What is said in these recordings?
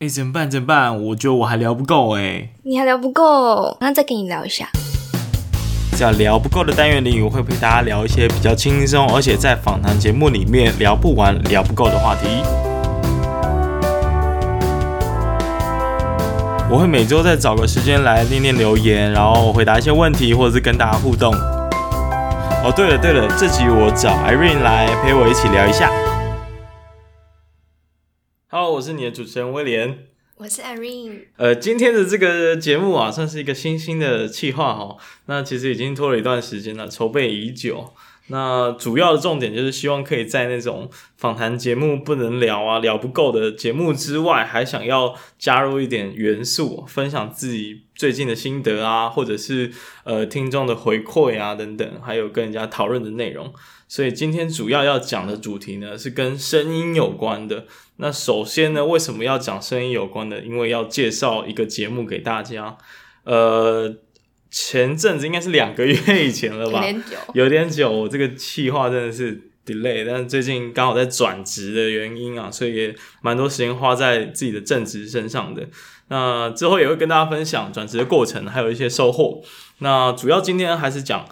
哎、欸，怎么办？怎么办？我觉得我还聊不够哎。你还聊不够，那再跟你聊一下。在聊不够的单元里，我会陪大家聊一些比较轻松，而且在访谈节目里面聊不完、聊不够的话题。我会每周再找个时间来念念留言，然后回答一些问题，或者是跟大家互动。哦，对了对了，这集我找 Irene 来陪我一起聊一下。Hello，我是你的主持人威廉，我是 Irene。呃，今天的这个节目啊，算是一个新兴的企划哈。那其实已经拖了一段时间了，筹备已久。那主要的重点就是希望可以在那种访谈节目不能聊啊、聊不够的节目之外，还想要加入一点元素，分享自己最近的心得啊，或者是呃听众的回馈啊等等，还有跟人家讨论的内容。所以今天主要要讲的主题呢，是跟声音有关的。那首先呢，为什么要讲声音有关的？因为要介绍一个节目给大家。呃，前阵子应该是两个月以前了吧？有点久，有点久。我这个企划真的是 delay，但是最近刚好在转职的原因啊，所以也蛮多时间花在自己的正职身上的。那之后也会跟大家分享转职的过程，还有一些收获。那主要今天还是讲。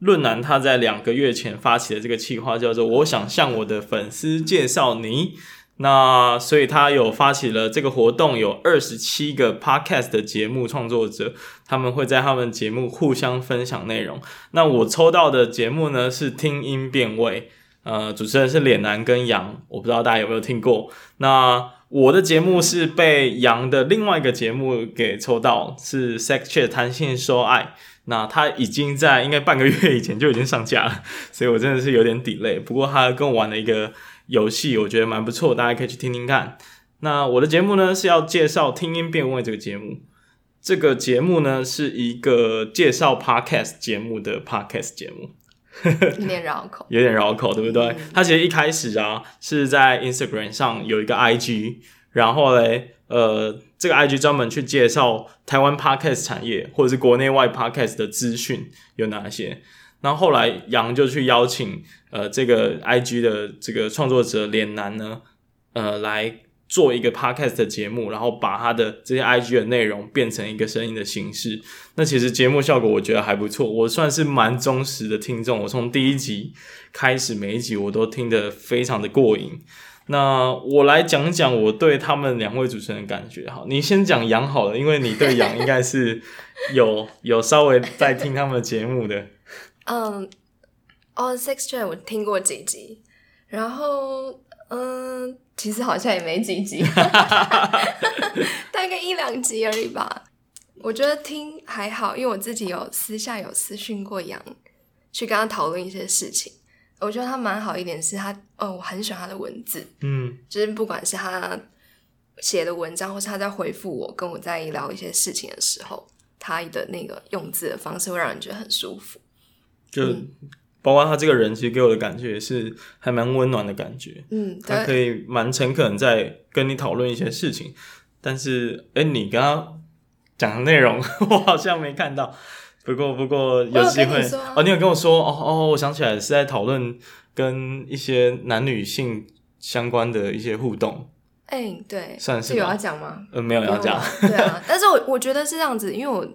论男他在两个月前发起的这个企划叫做“我想向我的粉丝介绍你”，那所以他有发起了这个活动，有二十七个 podcast 的节目创作者，他们会在他们节目互相分享内容。那我抽到的节目呢是听音辨位，呃，主持人是脸男跟杨，我不知道大家有没有听过。那我的节目是被杨的另外一个节目给抽到，是 Sex Chat 谈性说爱。那他已经在应该半个月以前就已经上架了，所以我真的是有点 delay。不过他跟我玩了一个游戏，我觉得蛮不错，大家可以去听听看。那我的节目呢是要介绍听音辨位这个节目，这个节目呢是一个介绍 podcast 节目的 podcast 节目，有点绕口，有点绕口，对不对？它其实一开始啊是在 Instagram 上有一个 IG，然后嘞。呃，这个 IG 专门去介绍台湾 Podcast 产业或者是国内外 Podcast 的资讯有哪些。然后后来杨就去邀请呃这个 IG 的这个创作者脸男呢，呃来做一个 Podcast 的节目，然后把他的这些 IG 的内容变成一个声音的形式。那其实节目效果我觉得还不错，我算是蛮忠实的听众，我从第一集开始每一集我都听得非常的过瘾。那我来讲讲我对他们两位主持人的感觉。哈，你先讲杨好了，因为你对杨应该是有有稍微在听他们的节目的。嗯，哦，Sex Chat 我听过几集，然后嗯，其实好像也没几集，大概一两集而已吧。我觉得听还好，因为我自己有私下有私讯过杨，去跟他讨论一些事情。我觉得他蛮好一点，是他，哦，我很喜欢他的文字，嗯，就是不管是他写的文章，或是他在回复我，跟我在聊一些事情的时候，他的那个用字的方式会让人觉得很舒服。就、嗯、包括他这个人，其实给我的感觉也是还蛮温暖的感觉，嗯，他可以蛮诚恳在跟你讨论一些事情，但是，哎，你刚刚讲的内容，我好像没看到。不过，不过有机会哦，你有跟我说哦哦，我想起来是在讨论跟一些男女性相关的一些互动。哎、欸，对，算是有要讲吗？呃，没有要讲。对啊，但是我我觉得是这样子，因为我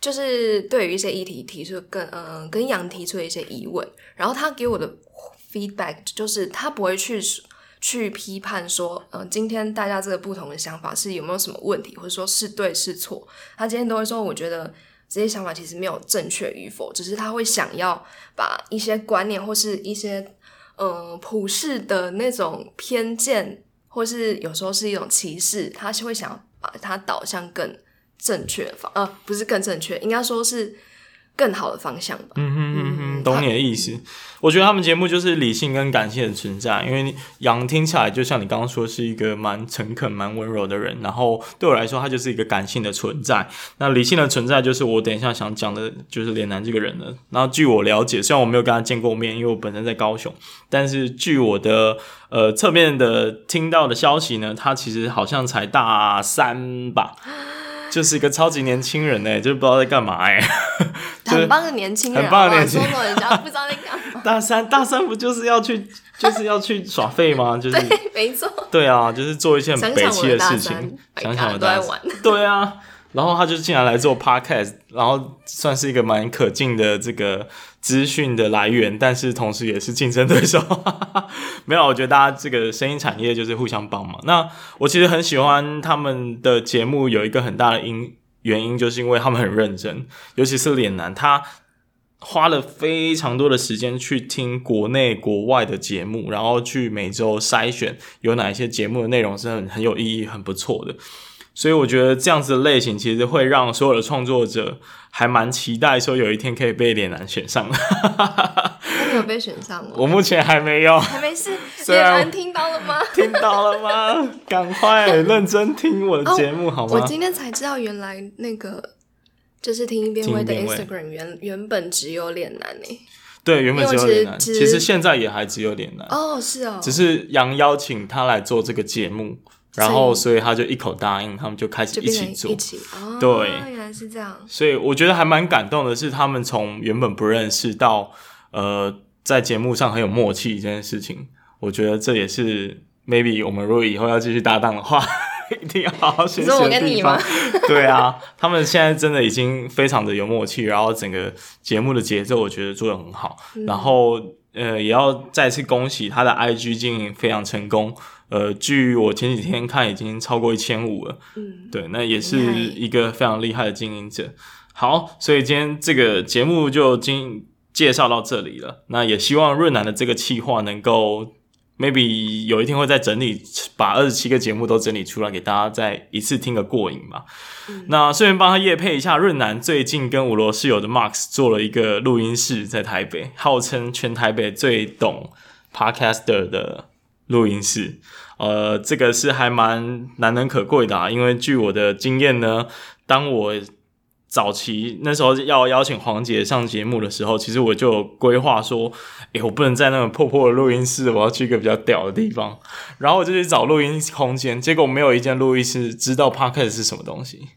就是对于一些议题提出跟嗯、呃、跟杨提出的一些疑问，然后他给我的 feedback 就是他不会去去批判说，嗯、今天大家这个不同的想法是有没有什么问题，或者说是对是错，他今天都会说，我觉得。这些想法其实没有正确与否，只是他会想要把一些观念或是一些嗯、普世的那种偏见，或是有时候是一种歧视，他是会想要把它导向更正确的方，呃，不是更正确，应该说是。更好的方向吧。嗯哼嗯哼，懂你的意思。我觉得他们节目就是理性跟感性的存在，因为杨听起来就像你刚刚说是一个蛮诚恳、蛮温柔的人，然后对我来说他就是一个感性的存在。那理性的存在就是我等一下想讲的，就是脸男这个人了。然后据我了解，虽然我没有跟他见过面，因为我本身在高雄，但是据我的呃侧面的听到的消息呢，他其实好像才大三吧。就是一个超级年轻人哎，就是不知道在干嘛哎，很棒的年轻人，很棒的年轻人，不知道在干嘛。大三，大三不就是要去，就是要去耍废吗？就是，对，没错。对啊，就是做一些很北气的事情。想想我大三，对啊。然后他就竟然来做 podcast，然后算是一个蛮可敬的这个资讯的来源，但是同时也是竞争对手。没有，我觉得大家这个声音产业就是互相帮忙。那我其实很喜欢他们的节目，有一个很大的因原因，就是因为他们很认真，尤其是脸男，他花了非常多的时间去听国内国外的节目，然后去每周筛选有哪一些节目的内容是很很有意义、很不错的。所以我觉得这样子的类型其实会让所有的创作者还蛮期待，说有一天可以被脸男选上。那你有被选上吗？我目前还没有，还没事。脸男听到了吗？听到了吗？赶快认真听我的节目好吗？我今天才知道，原来那个就是听一边位的 Instagram 原原本只有脸男诶。对，原本只有脸男，其实现在也还只有脸男。哦，是哦。只是杨邀请他来做这个节目。然后，所以他就一口答应，他们就开始一起做。一起哦，对，原来是这样。所以我觉得还蛮感动的是，他们从原本不认识到呃，在节目上很有默契这件事情，我觉得这也是 maybe 我们如果以后要继续搭档的话，一定要好好学习的地方。是我跟你吗？对啊，他们现在真的已经非常的有默契，然后整个节目的节奏我觉得做的很好。嗯、然后呃，也要再次恭喜他的 IG 经营非常成功。呃，据我前几天看，已经超过一千五了。嗯，对，那也是一个非常厉害的经营者。好，所以今天这个节目就经介绍到这里了。那也希望润南的这个企划能够，maybe 有一天会再整理，把二十七个节目都整理出来，给大家再一次听个过瘾嘛。嗯、那顺便帮他夜配一下，润南最近跟五罗室友的 Max 做了一个录音室，在台北，号称全台北最懂 Podcaster 的。录音室，呃，这个是还蛮难能可贵的啊，因为据我的经验呢，当我早期那时候要邀请黄杰上节目的时候，其实我就有规划说，诶，我不能在那种破破的录音室，我要去一个比较屌的地方，然后我就去找录音空间，结果没有一间录音室知道 Podcast 是什么东西。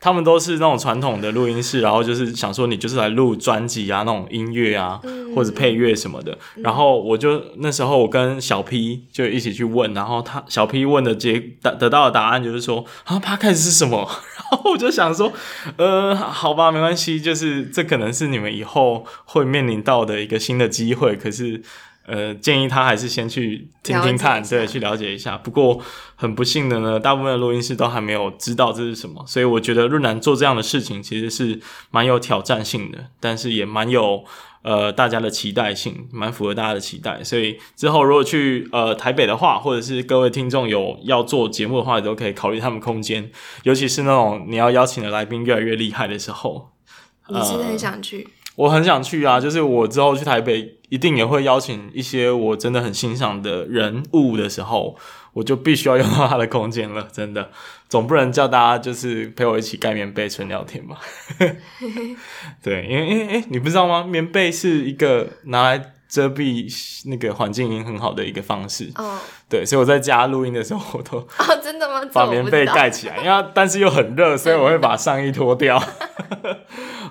他们都是那种传统的录音室，然后就是想说你就是来录专辑啊，那种音乐啊，或者配乐什么的。然后我就那时候我跟小 P 就一起去问，然后他小 P 问的结得得到的答案就是说啊，Podcast 是什么？然后我就想说，呃，好吧，没关系，就是这可能是你们以后会面临到的一个新的机会，可是。呃，建议他还是先去听听看，对，去了解一下。不过很不幸的呢，大部分的录音室都还没有知道这是什么，所以我觉得润男做这样的事情其实是蛮有挑战性的，但是也蛮有呃大家的期待性，蛮符合大家的期待。所以之后如果去呃台北的话，或者是各位听众有要做节目的话，也都可以考虑他们空间，尤其是那种你要邀请的来宾越来越厉害的时候，你是很想去？呃我很想去啊，就是我之后去台北，一定也会邀请一些我真的很欣赏的人物的时候，我就必须要用到他的空间了，真的，总不能叫大家就是陪我一起盖棉被纯聊天吧？对，因为因为诶，你不知道吗？棉被是一个拿来遮蔽那个环境音很好的一个方式。哦，对，所以我在家录音的时候，我都哦，真的吗？把棉被盖起来，因为但是又很热，所以我会把上衣脱掉。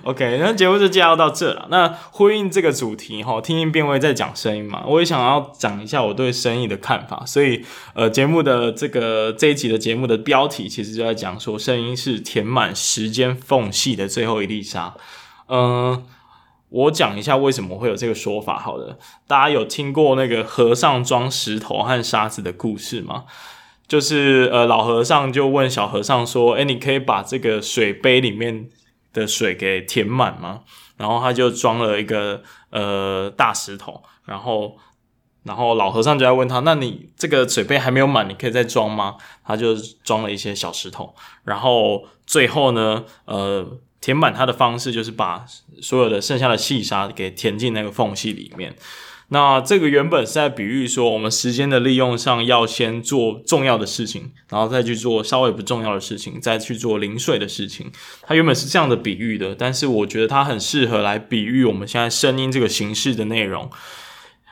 OK，那节目就介绍到这了。那呼应这个主题哈，听音辨位在讲声音嘛，我也想要讲一下我对声音的看法。所以，呃，节目的这个这一集的节目的标题其实就在讲说，声音是填满时间缝隙的最后一粒沙。嗯、我讲一下为什么会有这个说法。好的，大家有听过那个和尚装石头和沙子的故事吗？就是呃，老和尚就问小和尚说：“诶，你可以把这个水杯里面。”的水给填满吗？然后他就装了一个呃大石头，然后然后老和尚就在问他：“那你这个水杯还没有满，你可以再装吗？”他就装了一些小石头，然后最后呢，呃，填满它的方式就是把所有的剩下的细沙给填进那个缝隙里面。那这个原本是在比喻说，我们时间的利用上要先做重要的事情，然后再去做稍微不重要的事情，再去做零碎的事情。它原本是这样的比喻的，但是我觉得它很适合来比喻我们现在声音这个形式的内容。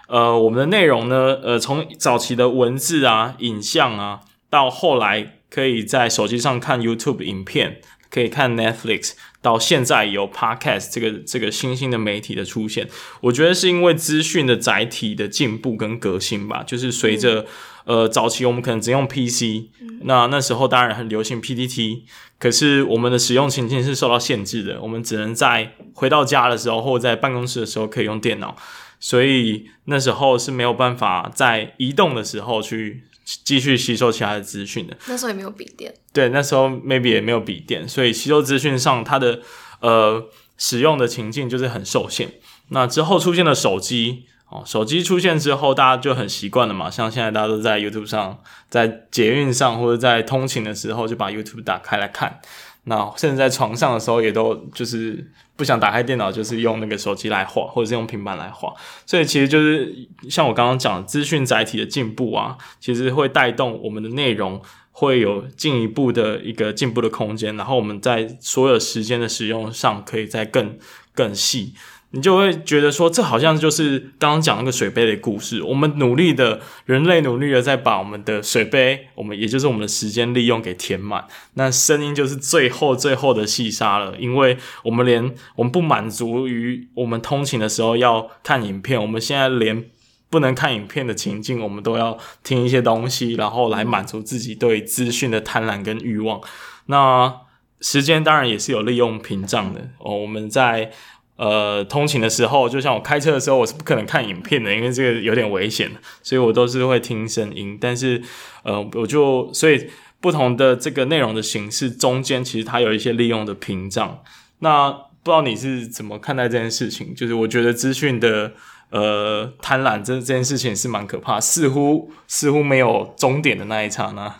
呃，我们的内容呢，呃，从早期的文字啊、影像啊，到后来可以在手机上看 YouTube 影片。可以看 Netflix，到现在有 Podcast 这个这个新兴的媒体的出现，我觉得是因为资讯的载体的进步跟革新吧。就是随着、嗯、呃早期我们可能只用 PC，、嗯、那那时候当然很流行 PPT，可是我们的使用情境是受到限制的，我们只能在回到家的时候或者在办公室的时候可以用电脑，所以那时候是没有办法在移动的时候去。继续吸收其他的资讯的，那时候也没有笔电，对，那时候 maybe 也没有笔电，所以吸收资讯上它的呃使用的情境就是很受限。那之后出现了手机哦，手机出现之后，大家就很习惯了嘛，像现在大家都在 YouTube 上，在捷运上或者在通勤的时候就把 YouTube 打开来看。那甚至在床上的时候，也都就是不想打开电脑，就是用那个手机来画，或者是用平板来画。所以其实就是像我刚刚讲，资讯载体的进步啊，其实会带动我们的内容会有进一步的一个进步的空间，然后我们在所有时间的使用上，可以再更更细。你就会觉得说，这好像就是刚刚讲那个水杯的故事。我们努力的，人类努力的在把我们的水杯，我们也就是我们的时间利用给填满。那声音就是最后最后的细沙了，因为我们连我们不满足于我们通勤的时候要看影片，我们现在连不能看影片的情境，我们都要听一些东西，然后来满足自己对资讯的贪婪跟欲望。那时间当然也是有利用屏障的哦，我们在。呃，通勤的时候，就像我开车的时候，我是不可能看影片的，因为这个有点危险，所以我都是会听声音。但是，呃，我就所以不同的这个内容的形式中间，其实它有一些利用的屏障。那不知道你是怎么看待这件事情？就是我觉得资讯的呃贪婪这这件事情是蛮可怕，似乎似乎没有终点的那一刹那。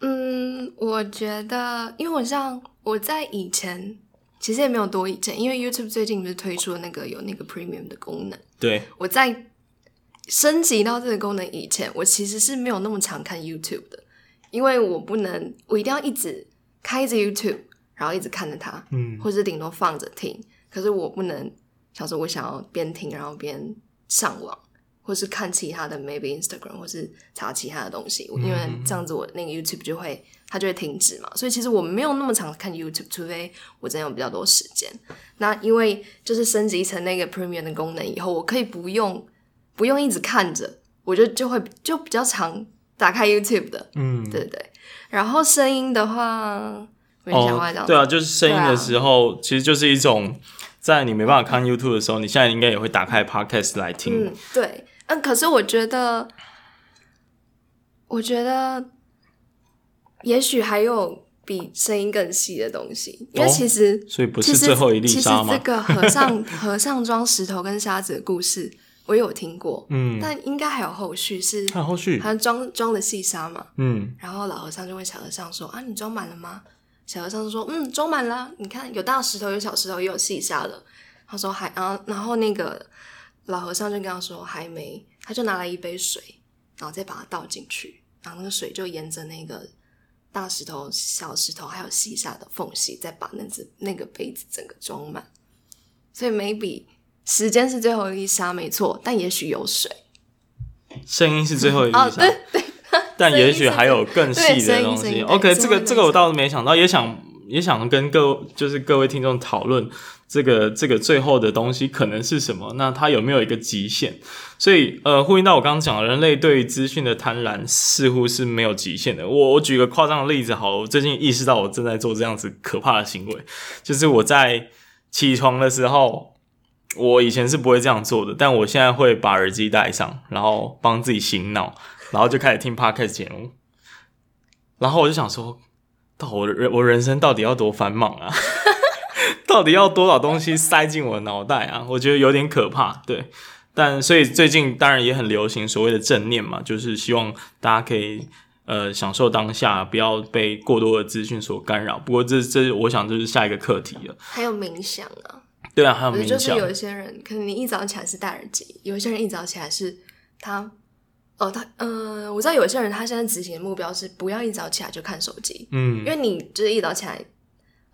嗯，我觉得，因为我像我在以前。其实也没有多以前，因为 YouTube 最近不是推出了那个有那个 Premium 的功能。对，我在升级到这个功能以前，我其实是没有那么常看 YouTube 的，因为我不能，我一定要一直开着 YouTube，然后一直看着它，嗯，或者顶多放着听。可是我不能，想说我想要边听然后边上网。或是看其他的，maybe Instagram，或是查其他的东西，因为这样子我那个 YouTube 就会它就会停止嘛。所以其实我没有那么常看 YouTube，除非我真的有比较多时间。那因为就是升级成那个 Premium 的功能以后，我可以不用不用一直看着，我就就会就比较常打开 YouTube 的。嗯，对对对。然后声音的话，我讲话讲、哦、对啊，就是声音的时候，啊、其实就是一种在你没办法看 YouTube 的时候，你现在应该也会打开 Podcast 来听。嗯，对。嗯，可是我觉得，我觉得，也许还有比声音更细的东西，因为其实，哦、所以不是最后一粒沙吗？其实这个和尚和尚装石头跟沙子的故事，我有听过，嗯，但应该还有后续，是还有后续，好像装装的细沙嘛，嗯，然后老和尚就问小和尚说：“啊，你装满了吗？”小和尚就说：“嗯，装满了。你看，有大石头，有小石头，也有细沙了。”他说：“还啊，然后那个。”老和尚就跟他说还没，他就拿来一杯水，然后再把它倒进去，然后那个水就沿着那个大石头、小石头还有细沙的缝隙，再把那只那个杯子整个装满。所以 maybe 时间是最后一粒沙没错，但也许有水。声音是最后一粒沙，哦、对对，但也许还有更细的东西。OK，这个这个我倒是没想到，也想也想跟各就是各位听众讨论。这个这个最后的东西可能是什么？那它有没有一个极限？所以呃，呼应到我刚刚讲的，人类对于资讯的贪婪似乎是没有极限的。我我举个夸张的例子，好了，我最近意识到我正在做这样子可怕的行为，就是我在起床的时候，我以前是不会这样做的，但我现在会把耳机戴上，然后帮自己醒脑，然后就开始听 Podcast 节目，然后我就想说，到我人我人生到底要多繁忙啊？到底要多少东西塞进我的脑袋啊？我觉得有点可怕。对，但所以最近当然也很流行所谓的正念嘛，就是希望大家可以呃享受当下，不要被过多的资讯所干扰。不过这这我想就是下一个课题了。还有冥想啊？对啊，还有冥想。就是有一些人可能你一早起来是戴耳机，有一些人一早起来是他哦他呃，我知道有一些人他现在执行的目标是不要一早起来就看手机，嗯，因为你就是一早起来。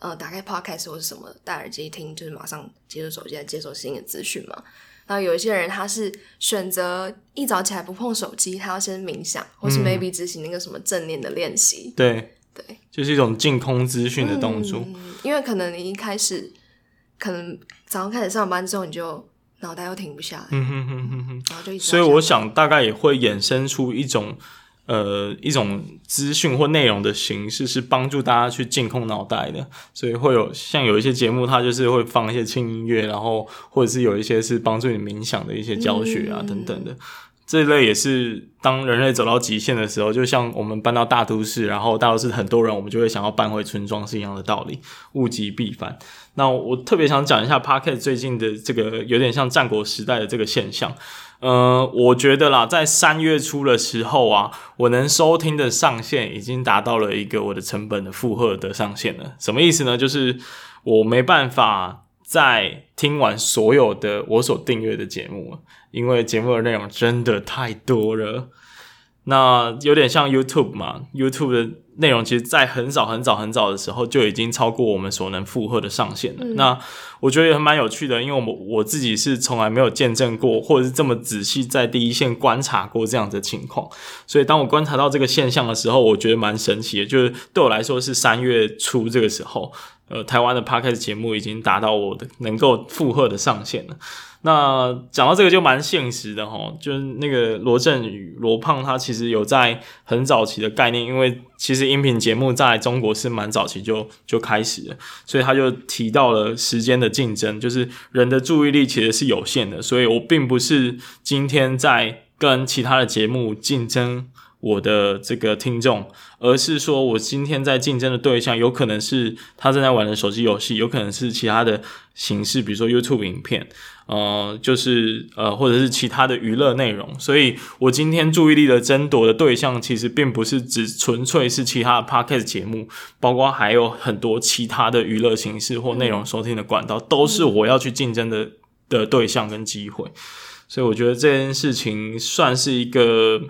呃，打开 Podcast 或是什么，戴耳机听，就是马上接受手机来接受新的资讯嘛。然后有一些人他是选择一早起来不碰手机，他要先冥想，或是 maybe 执行那个什么正念的练习。对、嗯、对，就是一种净空资讯的动作。嗯，因为可能你一开始，可能早上开始上班之后，你就脑袋又停不下来，嗯哼哼哼哼，然后就一直。所以我想大概也会衍生出一种。呃，一种资讯或内容的形式是帮助大家去净空脑袋的，所以会有像有一些节目，它就是会放一些轻音乐，然后或者是有一些是帮助你冥想的一些教学啊、嗯、等等的，这一类也是当人类走到极限的时候，就像我们搬到大都市，然后大都市很多人，我们就会想要搬回村庄是一样的道理，物极必反。那我特别想讲一下 Podcast 最近的这个有点像战国时代的这个现象。呃，我觉得啦，在三月初的时候啊，我能收听的上限已经达到了一个我的成本的负荷的上限了。什么意思呢？就是我没办法再听完所有的我所订阅的节目，因为节目的内容真的太多了。那有点像 YouTube 嘛，YouTube 的内容其实，在很早很早很早的时候就已经超过我们所能负荷的上限了。嗯、那我觉得也蛮有趣的，因为我们我自己是从来没有见证过，或者是这么仔细在第一线观察过这样的情况。所以当我观察到这个现象的时候，我觉得蛮神奇的。就是对我来说，是三月初这个时候，呃，台湾的 Podcast 节目已经达到我的能够负荷的上限了。那讲到这个就蛮现实的齁，就是那个罗振宇罗胖他其实有在很早期的概念，因为其实音频节目在中国是蛮早期就就开始了，所以他就提到了时间的竞争，就是人的注意力其实是有限的，所以我并不是今天在跟其他的节目竞争。我的这个听众，而是说我今天在竞争的对象，有可能是他正在玩的手机游戏，有可能是其他的形式，比如说 YouTube 影片，呃，就是呃，或者是其他的娱乐内容。所以我今天注意力的争夺的对象，其实并不是只纯粹是其他的 Podcast 节目，包括还有很多其他的娱乐形式或内容收听的管道，都是我要去竞争的的对象跟机会。所以我觉得这件事情算是一个。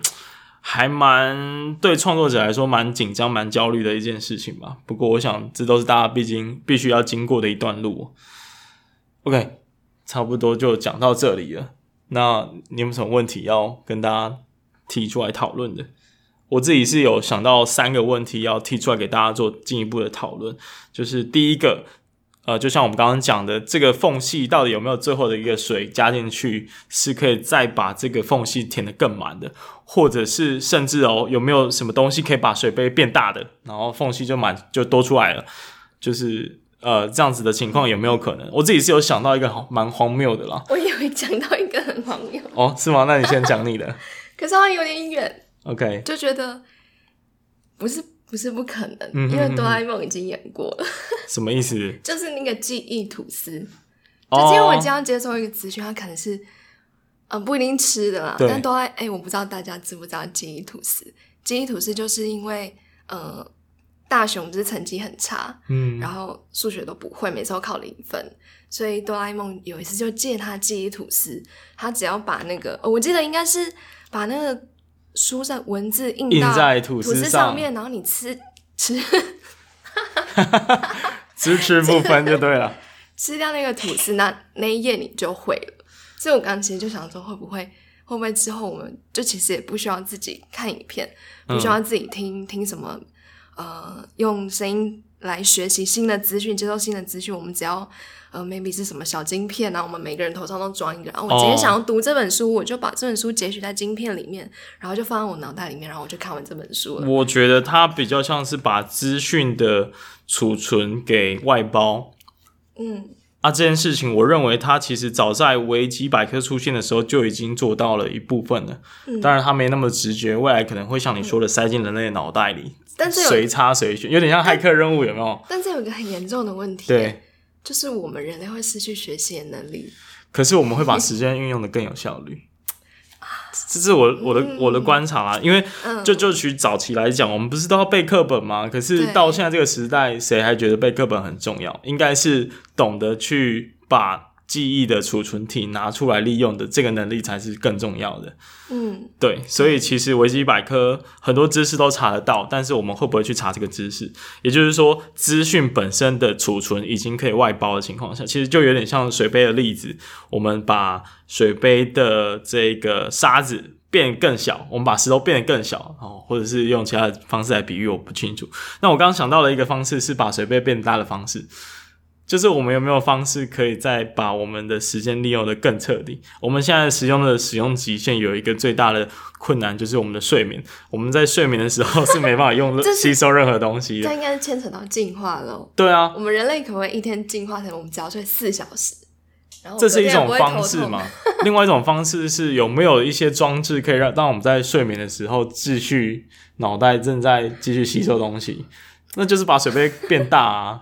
还蛮对创作者来说蛮紧张、蛮焦虑的一件事情吧。不过，我想这都是大家毕竟必须要经过的一段路。OK，差不多就讲到这里了。那你有什么问题要跟大家提出来讨论的？我自己是有想到三个问题要提出来给大家做进一步的讨论。就是第一个。呃，就像我们刚刚讲的，这个缝隙到底有没有最后的一个水加进去，是可以再把这个缝隙填得更满的，或者是甚至哦，有没有什么东西可以把水杯变大的，然后缝隙就满就多出来了，就是呃这样子的情况有没有可能？我自己是有想到一个蛮荒谬的啦。我也会讲到一个很荒谬。哦，是吗？那你先讲你的。可是它有点远。OK。就觉得不是。不是不可能，因为哆啦 A 梦已经演过了。什么意思？就是那个记忆吐司。哦、就因为我将要接受一个资讯，它可能是，嗯，不一定吃的啦。但哆啦，哎、欸，我不知道大家知不知道记忆吐司？记忆吐司就是因为，呃，大雄就是成绩很差，嗯，然后数学都不会，每次都考零分，所以哆啦 A 梦有一次就借他记忆吐司，他只要把那个，我记得应该是把那个。书上文字印到印在吐司上面，然后你吃吃，吃吃不分就对了。吃掉那个吐司，那那一页你就会了。所以我刚刚其实就想说，会不会会不会之后我们就其实也不需要自己看影片，不需要自己听、嗯、听什么呃，用声音来学习新的资讯，接受新的资讯，我们只要。呃，maybe 是什么小晶片啊？我们每个人头上都装一个。然后我今天想要读这本书，我就把这本书截取在晶片里面，然后就放在我脑袋里面，然后我就看完这本书了。我觉得它比较像是把资讯的储存给外包。嗯，啊，这件事情，我认为它其实早在维基百科出现的时候就已经做到了一部分了。嗯，当然它没那么直觉，未来可能会像你说的塞进人类的脑袋里，嗯、但是随插随选，有点像骇客任务，有没有？但这有一个很严重的问题。对。就是我们人类会失去学习的能力，可是我们会把时间运用的更有效率。这是我我的、嗯、我的观察啦，因为就就取早期来讲，我们不是都要背课本吗？可是到现在这个时代，谁还觉得背课本很重要？应该是懂得去把。记忆的储存体拿出来利用的这个能力才是更重要的。嗯，对，所以其实维基百科很多知识都查得到，但是我们会不会去查这个知识？也就是说，资讯本身的储存已经可以外包的情况下，其实就有点像水杯的例子。我们把水杯的这个沙子。变更小，我们把石头变得更小，哦，或者是用其他的方式来比喻，我不清楚。那我刚刚想到了一个方式，是把水杯变大的方式。就是我们有没有方式可以再把我们的时间利用的更彻底？我们现在使用的使用极限有一个最大的困难，就是我们的睡眠。我们在睡眠的时候是没办法用 吸收任何东西的。这应该是牵扯到进化喽。对啊，我们人类可不可以一天进化成我们只要睡四小时？然后这是一种方式吗？另外一种方式是有没有一些装置可以让当我们在睡眠的时候继续脑袋正在继续吸收东西？那就是把水杯变大啊。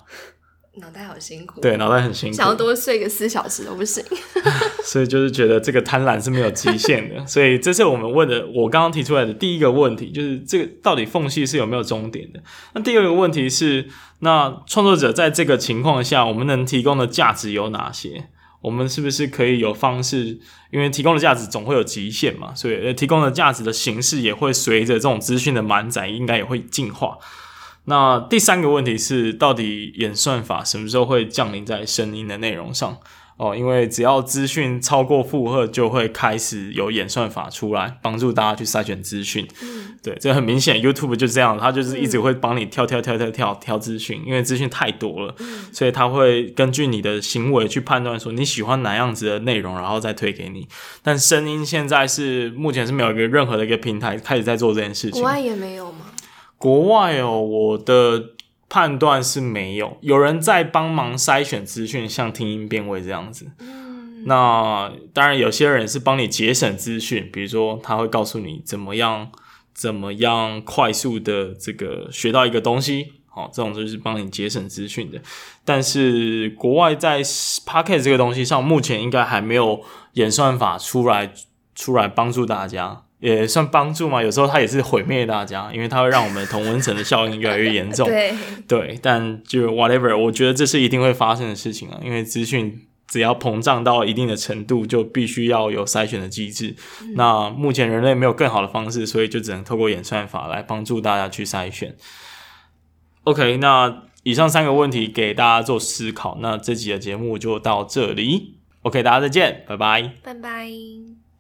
脑袋好辛苦，对，脑袋很辛苦，想要多睡个四小时都不行。所以就是觉得这个贪婪是没有极限的。所以这是我们问的，我刚刚提出来的第一个问题，就是这个到底缝隙是有没有终点的？那第二个问题是，那创作者在这个情况下，我们能提供的价值有哪些？我们是不是可以有方式？因为提供的价值总会有极限嘛，所以提供的价值的形式也会随着这种资讯的满载，应该也会进化。那第三个问题是，到底演算法什么时候会降临在声音的内容上？哦，因为只要资讯超过负荷，就会开始有演算法出来帮助大家去筛选资讯。嗯，对，这很明显，YouTube 就这样，它就是一直会帮你跳跳跳跳跳挑资讯，因为资讯太多了，嗯，所以它会根据你的行为去判断说你喜欢哪样子的内容，然后再推给你。但声音现在是目前是没有一个任何的一个平台开始在做这件事情，国外也没有吗？国外哦，我的判断是没有，有人在帮忙筛选资讯，像听音辨位这样子。嗯，那当然有些人是帮你节省资讯，比如说他会告诉你怎么样怎么样快速的这个学到一个东西，好，这种就是帮你节省资讯的。但是国外在 Podcast 这个东西上，目前应该还没有演算法出来出来帮助大家。也算帮助嘛，有时候它也是毁灭大家，因为它会让我们同温层的效应越来越严重。对对，但就 whatever，我觉得这是一定会发生的事情啊，因为资讯只要膨胀到一定的程度，就必须要有筛选的机制。嗯。那目前人类没有更好的方式，所以就只能透过演算法来帮助大家去筛选。OK，那以上三个问题给大家做思考。那这集的节目就到这里。OK，大家再见，拜拜，拜拜。